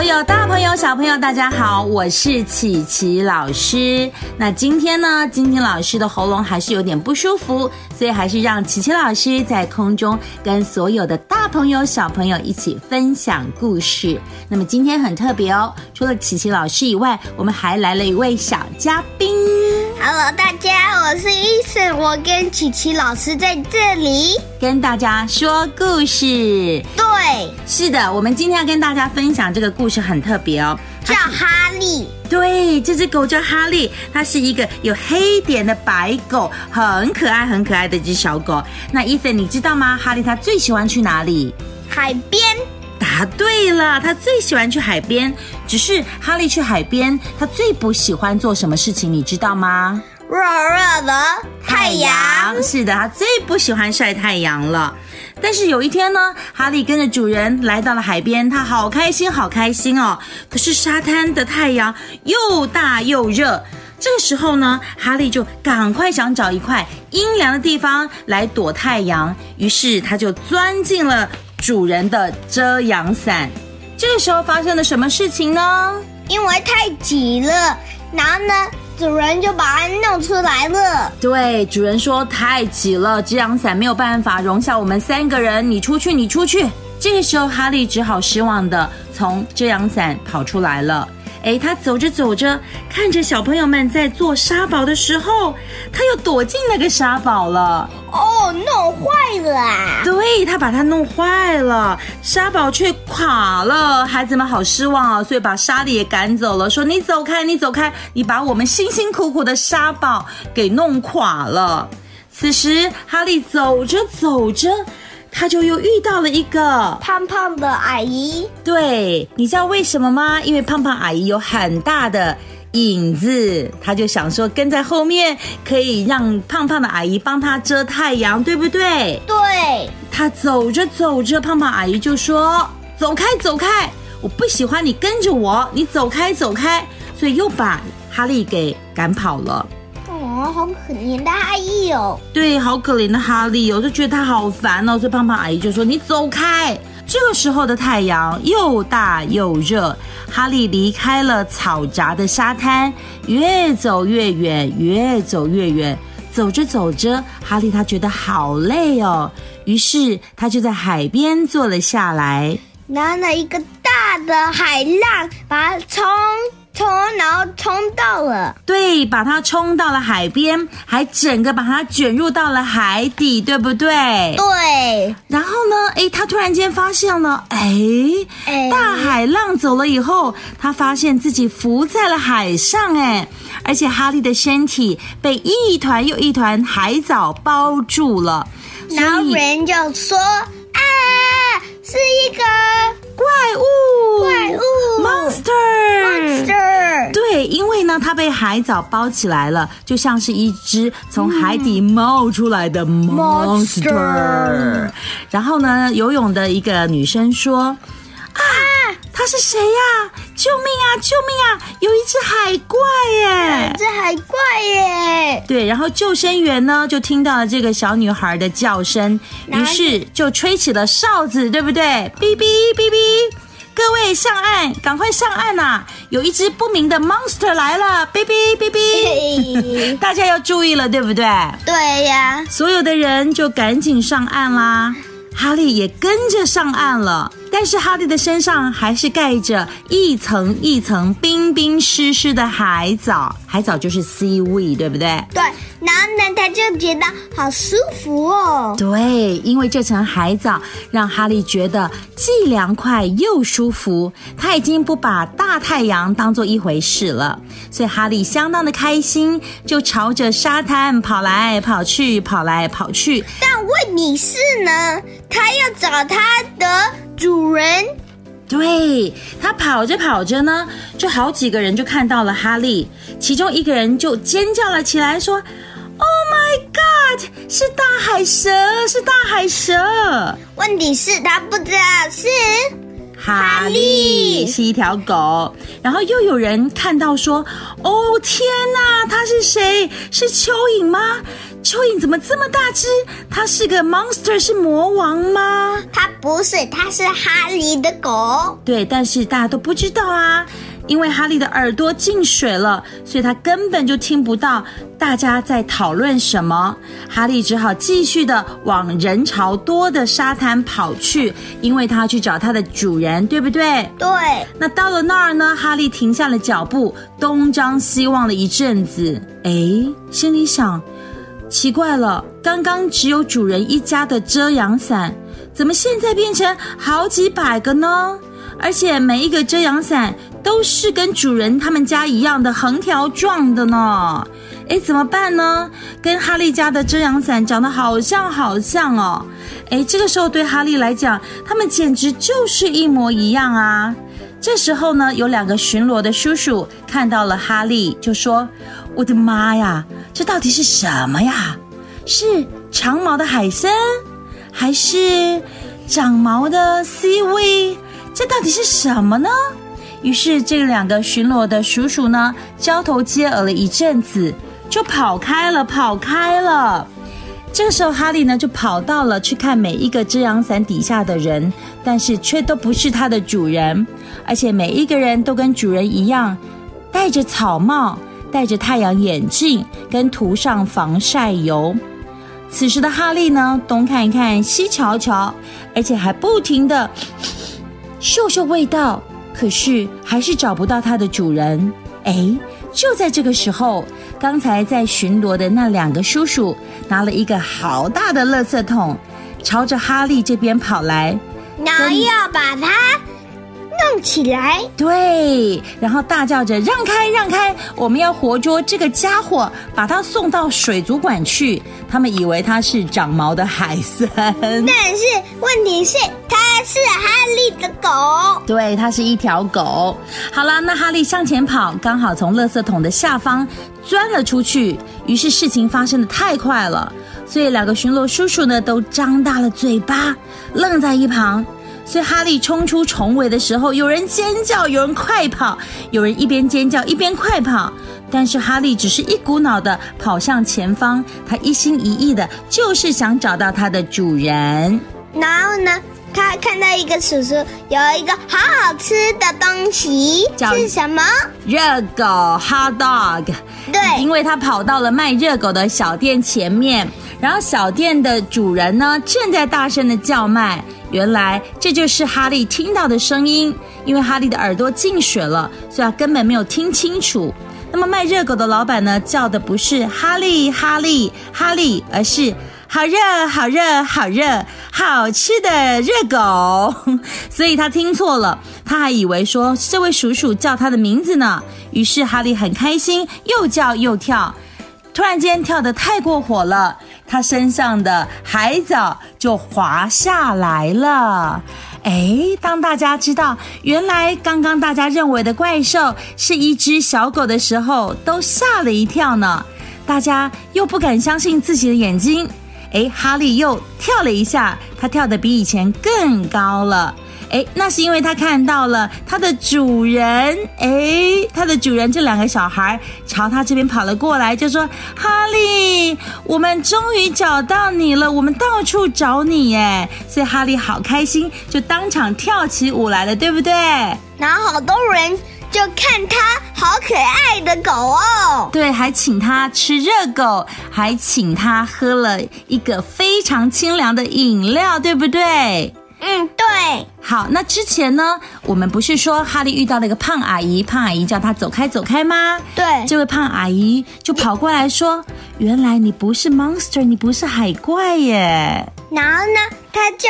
所有大朋友、小朋友，大家好，我是琪琪老师。那今天呢，晶晶老师的喉咙还是有点不舒服，所以还是让琪琪老师在空中跟所有的大朋友、小朋友一起分享故事。那么今天很特别哦，除了琪琪老师以外，我们还来了一位小嘉宾。Hello，大家，我是伊森，我跟琪琪老师在这里。跟大家说故事。对，是的，我们今天要跟大家分享这个故事很特别哦。叫哈利。对，这只狗叫哈利，它是一个有黑点的白狗，很可爱、很可爱的一只小狗。那伊森，你知道吗？哈利它最喜欢去哪里？海边。答对了，他最喜欢去海边。只是哈利去海边，他最不喜欢做什么事情，你知道吗？热热的太阳。是的，他最不喜欢晒太阳了。但是有一天呢，哈利跟着主人来到了海边，他好开心，好开心哦。可是沙滩的太阳又大又热，这个时候呢，哈利就赶快想找一块阴凉的地方来躲太阳，于是他就钻进了主人的遮阳伞。这个时候发生了什么事情呢？因为太挤了，然后呢，主人就把它弄出来了。对，主人说太挤了，遮阳伞没有办法容下我们三个人，你出去，你出去。这个时候，哈利只好失望的从遮阳伞跑出来了。哎，他走着走着，看着小朋友们在做沙堡的时候，他又躲进那个沙堡了。哦，弄坏他把它弄坏了，沙堡却垮了，孩子们好失望啊，所以把沙利也赶走了，说你走开，你走开，你把我们辛辛苦苦的沙堡给弄垮了。此时，哈利走着走着，他就又遇到了一个胖胖的阿姨。对，你知道为什么吗？因为胖胖阿姨有很大的影子，他就想说跟在后面可以让胖胖的阿姨帮他遮太阳，对不对？对，他走着走着，胖胖阿姨就说：“走开，走开！我不喜欢你跟着我，你走开，走开！”所以又把哈利给赶跑了。哦，好可怜的阿姨哦。对，好可怜的哈利哦，我就觉得他好烦哦。所以胖胖阿姨就说：“你走开！”这个时候的太阳又大又热，哈利离开了草杂的沙滩，越走越远，越走越远。走着走着，哈利他觉得好累哦，于是他就在海边坐了下来。拿了，一个大的海浪把它冲冲，然后冲到了。对，把它冲到了海边，还整个把它卷入到了海底，对不对？对，然后呢？诶，他突然间发现了，诶，哎大海浪走了以后，他发现自己浮在了海上，诶，而且哈利的身体被一团又一团海藻包住了，然后人就说啊，是一个怪物，怪物 monster。monster。对，因为呢，它被海藻包起来了，就像是一只从海底冒出来的 monster。Monster 然后呢，游泳的一个女生说：“啊，他是谁呀、救命啊！救命啊！有一只海怪耶！”有一只海怪耶！对，然后救生员呢就听到了这个小女孩的叫声，于是就吹起了哨子，对不对？哔哔哔哔，各位上岸，赶快上岸呐、有一只不明的 monster 来了，哔哔哔哔，大家要注意了，对不对？对呀，所有的人就赶紧上岸啦。哈利也跟着上岸了，但是哈利的身上还是盖着一层一层冰冰湿湿的海藻，海藻就是 seaweed，对不对？对，然后呢，他就觉得好舒服哦。对，因为这层海藻让哈利觉得既凉快又舒服，他已经不把大太阳当做一回事了，所以哈利相当的开心，就朝着沙滩跑来跑去，跑来跑去。但问题是呢，他要找他的主人。对他跑着跑着呢，就好几个人就看到了哈利，其中一个人就尖叫了起来，说：“Oh my God！是大海蛇，是大海蛇！”问题是，他不知道是哈哈利利是一条狗，然后又有人看到说：“哦天哪，他是谁？是蚯蚓吗？蚯蚓怎么这么大只？它是个 monster，是魔王吗它不是，它是哈利的狗。？”对，但是大家都不知道啊，因为哈利的耳朵进水了，所以他根本就听不到大家在讨论什么。哈利只好继续的往人潮多的沙滩跑去，因为他要去找他的主人，对不对？对，那到了那儿呢，哈利停下了脚步，东张西望了一阵子，哎，心里想，奇怪了，刚刚只有主人一家的遮阳伞，怎么现在变成好几百个呢？而且每一个遮阳伞都是跟主人他们家一样的横条状的呢。哎，怎么办呢？跟哈利家的遮阳伞长得好像好像哦。哎，这个时候对哈利来讲，他们简直就是一模一样啊。这时候呢，有两个巡逻的叔叔看到了哈利，就说：“我的妈呀，这到底是什么呀？是长毛的海参，还是长毛的 CV？这到底是什么呢？”于是这两个巡逻的叔叔呢，交头接耳了一阵子，就跑开了，跑开了。这个时候，哈利呢就跑到了去看每一个遮阳伞底下的人，但是却都不是他的主人，而且每一个人都跟主人一样，戴着草帽，戴着太阳眼镜，跟涂上防晒油。此时的哈利呢，东看一看，西瞧瞧，而且还不停的嗅嗅味道，可是还是找不到它的主人。哎，就在这个时候，刚才在巡逻的那两个叔叔拿了一个好大的垃圾桶，朝着哈利这边跑来。然后要把它起来。对，然后大叫着“让开，让开！我们要活捉这个家伙，把他送到水族馆去。”他们以为他是长毛的海参，但是问题是，他是哈利的狗。对，它是一条狗。好了，那哈利向前跑，刚好从垃圾桶的下方钻了出去。于是事情发生的太快了，所以两个巡逻叔叔呢都张大了嘴巴，愣在一旁。所以哈利冲出重围的时候，有人尖叫，有人快跑，有人一边尖叫一边快跑。但是哈利只是一股脑的跑向前方，他一心一意的就是想找到他的主人。然后呢，他看到一个叔叔有一个好好吃的东西，叫是什么？热狗 hot dog，对，因为他跑到了卖热狗的小店前面，然后小店的主人呢正在大声的叫卖。原来这就是哈利听到的声音，因为哈利的耳朵进水了，所以他根本没有听清楚。那么卖热狗的老板呢，叫的不是哈利哈利哈利，而是好热好热好热好吃的热狗，所以他听错了，他还以为说这位叔叔叫他的名字呢。于是哈利很开心，又叫又跳，突然间跳得太过火了，他身上的海藻就滑下来了。哎，当大家知道原来刚刚大家认为的怪兽是一只小狗的时候，都吓了一跳呢。大家又不敢相信自己的眼睛。哎，哈利又跳了一下，他跳得比以前更高了。哎，那是因为他看到了他的主人。哎，他的主人这两个小孩朝他这边跑了过来，就说：“哈利，我们终于找到你了，我们到处找你耶！”所以哈利好开心，就当场跳起舞来了，对不对？然后好多人就看它好可爱的狗哦。对，还请他吃热狗，还请他喝了一个非常清凉的饮料，对不对？嗯，对，好，那之前呢，我们不是说哈利遇到了一个胖阿姨，胖阿姨叫他走开走开吗？对，这位胖阿姨就跑过来说：“原来你不是 monster，你不是海怪耶。然后呢，他就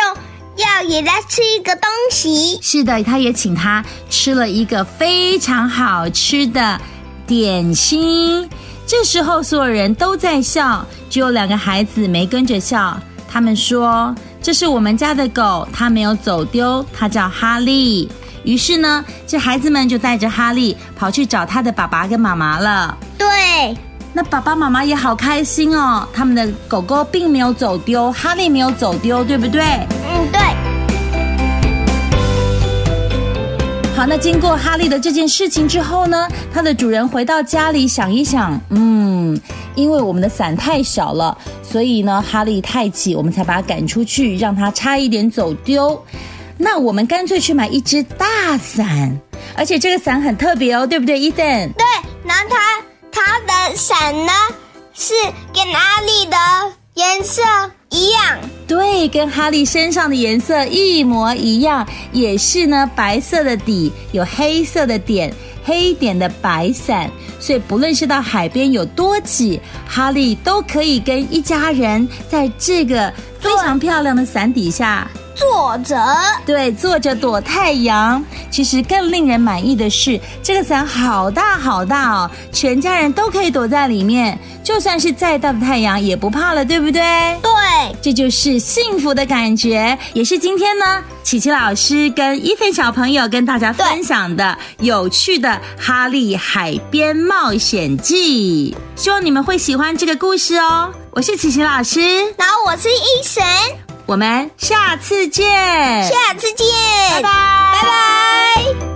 要也来吃一个东西”。是的，他也请他吃了一个非常好吃的点心。这时候所有人都在笑，只有两个孩子没跟着笑。他们说：“这是我们家的狗，它没有走丢，它叫哈利。”于是呢，这孩子们就带着哈利跑去找他的爸爸跟妈妈了。对，那爸爸妈妈也好开心哦，他们的狗狗并没有走丢，哈利没有走丢，对不对？嗯，对。好，那经过哈利的这件事情之后呢，它的主人回到家里想一想，嗯，因为我们的伞太小了，所以呢，哈利太挤，我们才把它赶出去，让它差一点走丢。那我们干脆去买一只大伞，而且这个伞很特别哦，对不对，伊登？对，然后它它的伞呢是跟哈利的颜色一样。对，跟哈利身上的颜色一模一样，也是呢，白色的底，有黑色的点，黑点的白伞。所以不论是到海边有多挤，哈利都可以跟一家人在这个非常漂亮的伞底下。坐着，对，坐着躲太阳。其实更令人满意的是，这个伞好大好大哦，全家人都可以躲在里面，就算是再大的太阳也不怕了，对不对？对，这就是幸福的感觉，也是今天呢，琪琪老师跟伊菲小朋友跟大家分享的有趣的《哈利海边冒险记》，希望你们会喜欢这个故事哦。我是琪琪老师，然后我是医神。我们下次见，下次见，拜拜，拜拜。